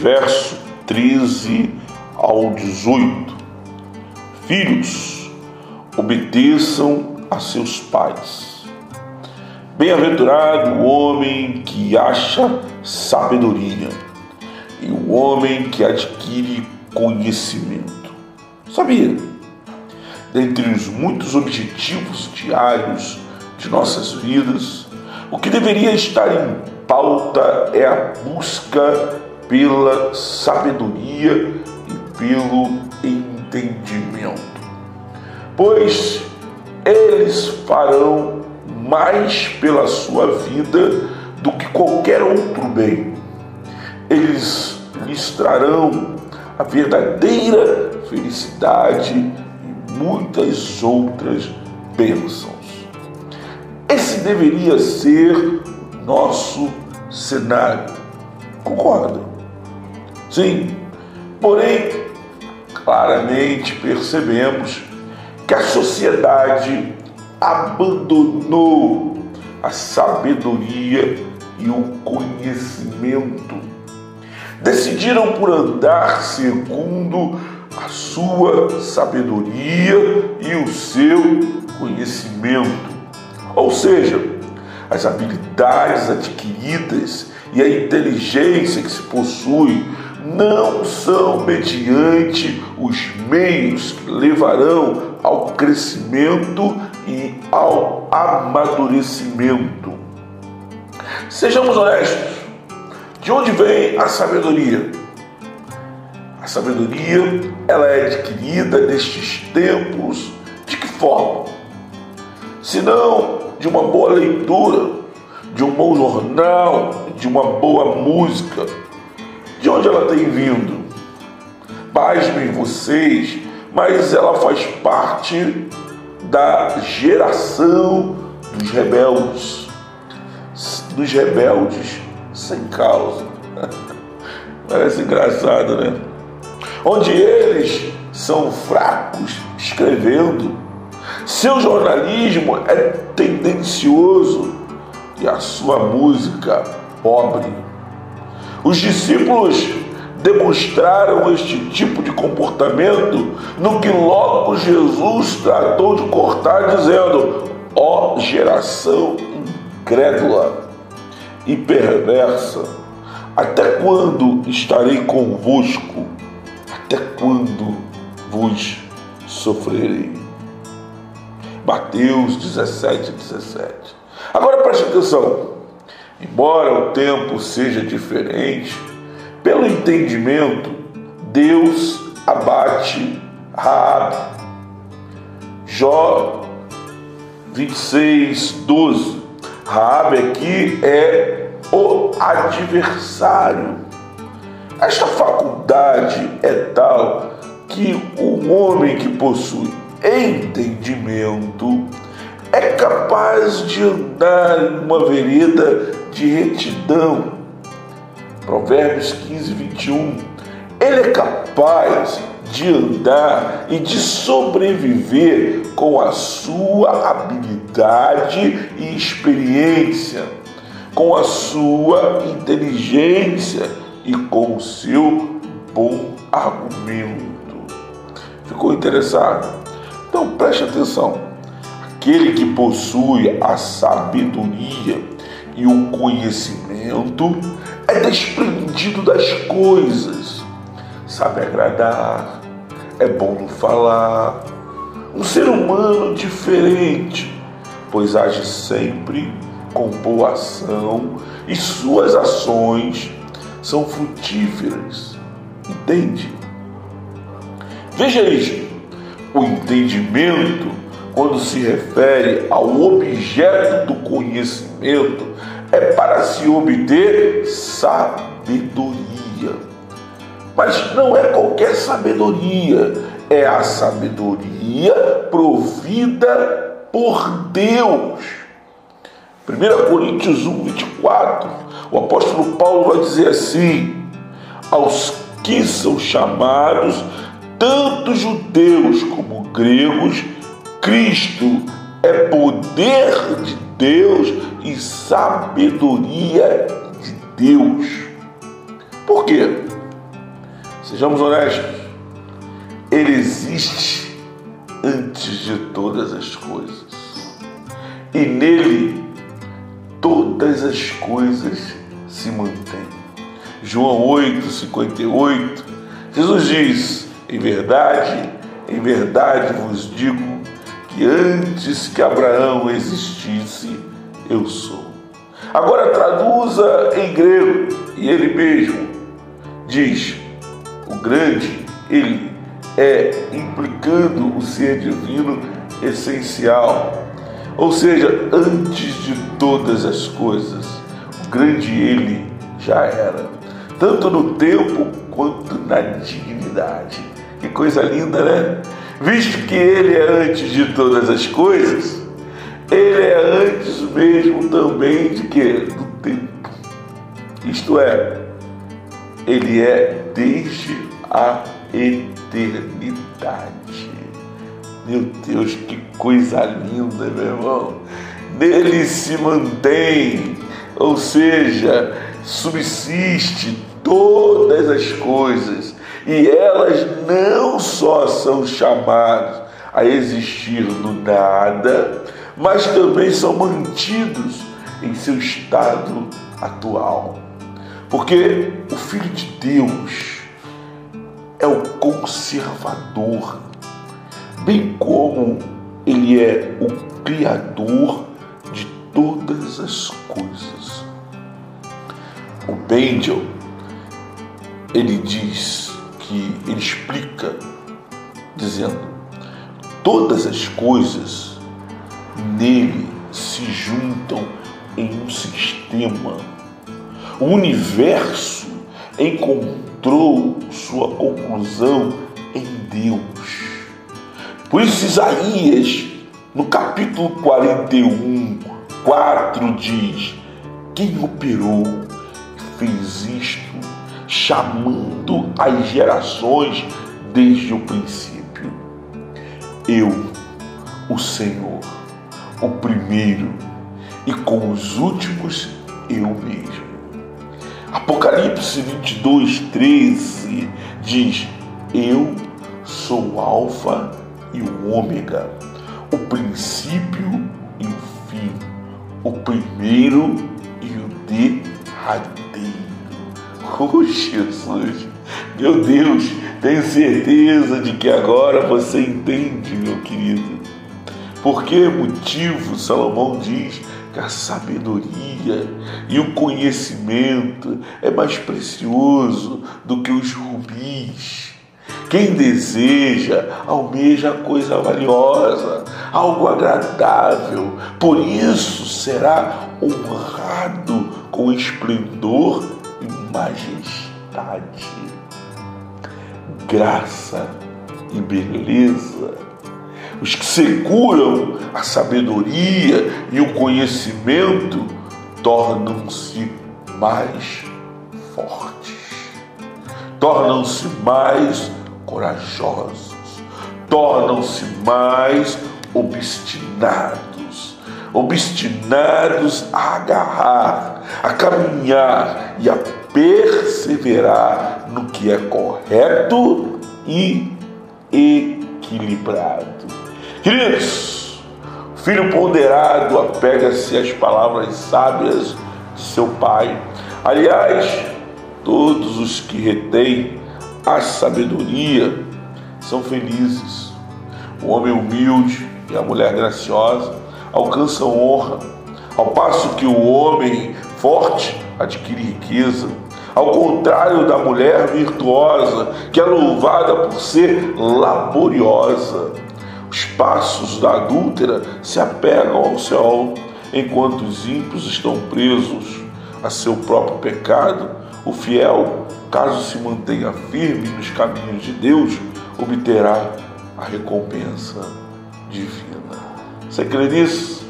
verso 13 ao 18. Filhos, obedeçam a seus pais. Bem-aventurado o homem que acha sabedoria e o homem que adquire conhecimento. Sabia? Dentre os muitos objetivos diários de nossas vidas, o que deveria estar em pauta é a busca pela sabedoria e pelo entendimento. Pois eles farão mais pela sua vida do que qualquer outro bem. Eles lhes trarão a verdadeira felicidade e muitas outras bênçãos. Esse deveria ser nosso cenário. Concorda? Sim. Porém, claramente percebemos que a sociedade abandonou a sabedoria e o conhecimento. Decidiram por andar segundo a sua sabedoria e o seu conhecimento. Ou seja, as habilidades adquiridas e a inteligência que se possui não são mediante os meios que levarão ao crescimento e ao amadurecimento. Sejamos honestos. De onde vem a sabedoria? A sabedoria ela é adquirida nestes tempos de que forma? Se não de uma boa leitura, de um bom jornal, de uma boa música, de onde ela tem vindo? Pasmem vocês, mas ela faz parte da geração dos rebeldes, dos rebeldes sem causa. Parece engraçado, né? Onde eles são fracos escrevendo, seu jornalismo é tendencioso e a sua música pobre. Os discípulos demonstraram este tipo de comportamento no que logo Jesus tratou de cortar, dizendo: Ó oh, geração incrédula e perversa, até quando estarei convosco? Até quando vos sofrerei? Mateus 17, 17. Agora preste atenção. Embora o tempo seja diferente, pelo entendimento, Deus abate Raab. Jó 26, 12. Raab aqui é o adversário. Esta faculdade é tal que o homem que possui entendimento é capaz de andar em uma vereda de retidão. Provérbios 15, 21. Ele é capaz de andar e de sobreviver com a sua habilidade e experiência, com a sua inteligência e com o seu bom argumento. Ficou interessado? Então preste atenção. Aquele que possui a sabedoria e o conhecimento é desprendido das coisas, sabe agradar, é bom no falar, um ser humano diferente, pois age sempre com boa ação e suas ações são frutíferas. Entende? Veja isto: o entendimento quando se refere ao objeto do conhecimento, é para se obter sabedoria. Mas não é qualquer sabedoria, é a sabedoria provida por Deus. 1 Coríntios 1, 24, o apóstolo Paulo vai dizer assim: aos que são chamados, tanto judeus como gregos, Cristo é poder de Deus e sabedoria de Deus. Por quê? Sejamos honestos. Ele existe antes de todas as coisas. E nele todas as coisas se mantêm. João 8, 58, Jesus diz: Em verdade, em verdade vos digo que antes que Abraão existisse, eu sou. Agora traduza em grego, e ele mesmo diz: o grande, ele é implicando o ser divino essencial. Ou seja, antes de todas as coisas, o grande ele já era, tanto no tempo quanto na dignidade. Que coisa linda, né? Visto que ele é antes de todas as coisas, ele é antes mesmo também de que? Do tempo. Isto é, ele é desde a eternidade. Meu Deus, que coisa linda, meu irmão. Nele se mantém, ou seja, subsiste todas as coisas, e elas não só são chamadas a existir no nada, mas também são mantidos em seu estado atual. Porque o Filho de Deus é o conservador, bem como ele é o criador de todas as coisas. O Bendel, ele diz que ele explica dizendo: todas as coisas nele se juntam em um sistema o universo encontrou sua conclusão em Deus. Por isso, Isaías, no capítulo 41, 4, diz: Quem operou fez isto, chamando as gerações desde o princípio? Eu, o Senhor, o primeiro, e com os últimos eu mesmo. Apocalipse 22, 13 diz: Eu sou o Alfa e o Ômega, o princípio e o fim, o primeiro e o derradeiro. Jesus, meu Deus, tenho certeza de que agora você entende, meu querido. Por que motivo Salomão diz que a sabedoria e o conhecimento é mais precioso do que os rubis. Quem deseja almeja coisa valiosa, algo agradável, por isso será honrado com esplendor majestade, graça e beleza. Os que seguram a sabedoria e o conhecimento tornam-se mais fortes, tornam-se mais corajosos, tornam-se mais obstinados, obstinados a agarrar, a caminhar e a perseverar no que é correto e equilibrado. Queridos, filho ponderado apega-se às palavras sábias de seu pai. Aliás, todos os que retêm a sabedoria são felizes. O homem humilde e a mulher graciosa alcançam honra, ao passo que o homem forte adquire riqueza. Ao contrário da mulher virtuosa, que é louvada por ser laboriosa. Os passos da adúltera se apegam ao céu, enquanto os ímpios estão presos a seu próprio pecado. O fiel, caso se mantenha firme nos caminhos de Deus, obterá a recompensa divina. Você crê nisso?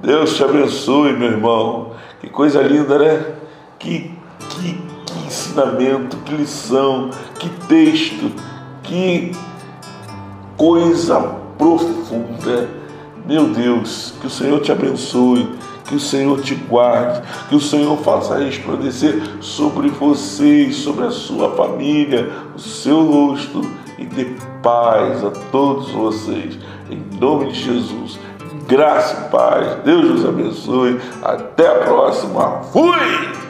Deus te abençoe, meu irmão. Que coisa linda, né? Que, que, que ensinamento, que lição, que texto, que coisa profunda. Meu Deus, que o Senhor te abençoe, que o Senhor te guarde, que o Senhor faça resplandecer sobre você sobre a sua família o seu rosto e dê paz a todos vocês. Em nome de Jesus. Graça e paz. Deus nos abençoe. Até a próxima. Fui!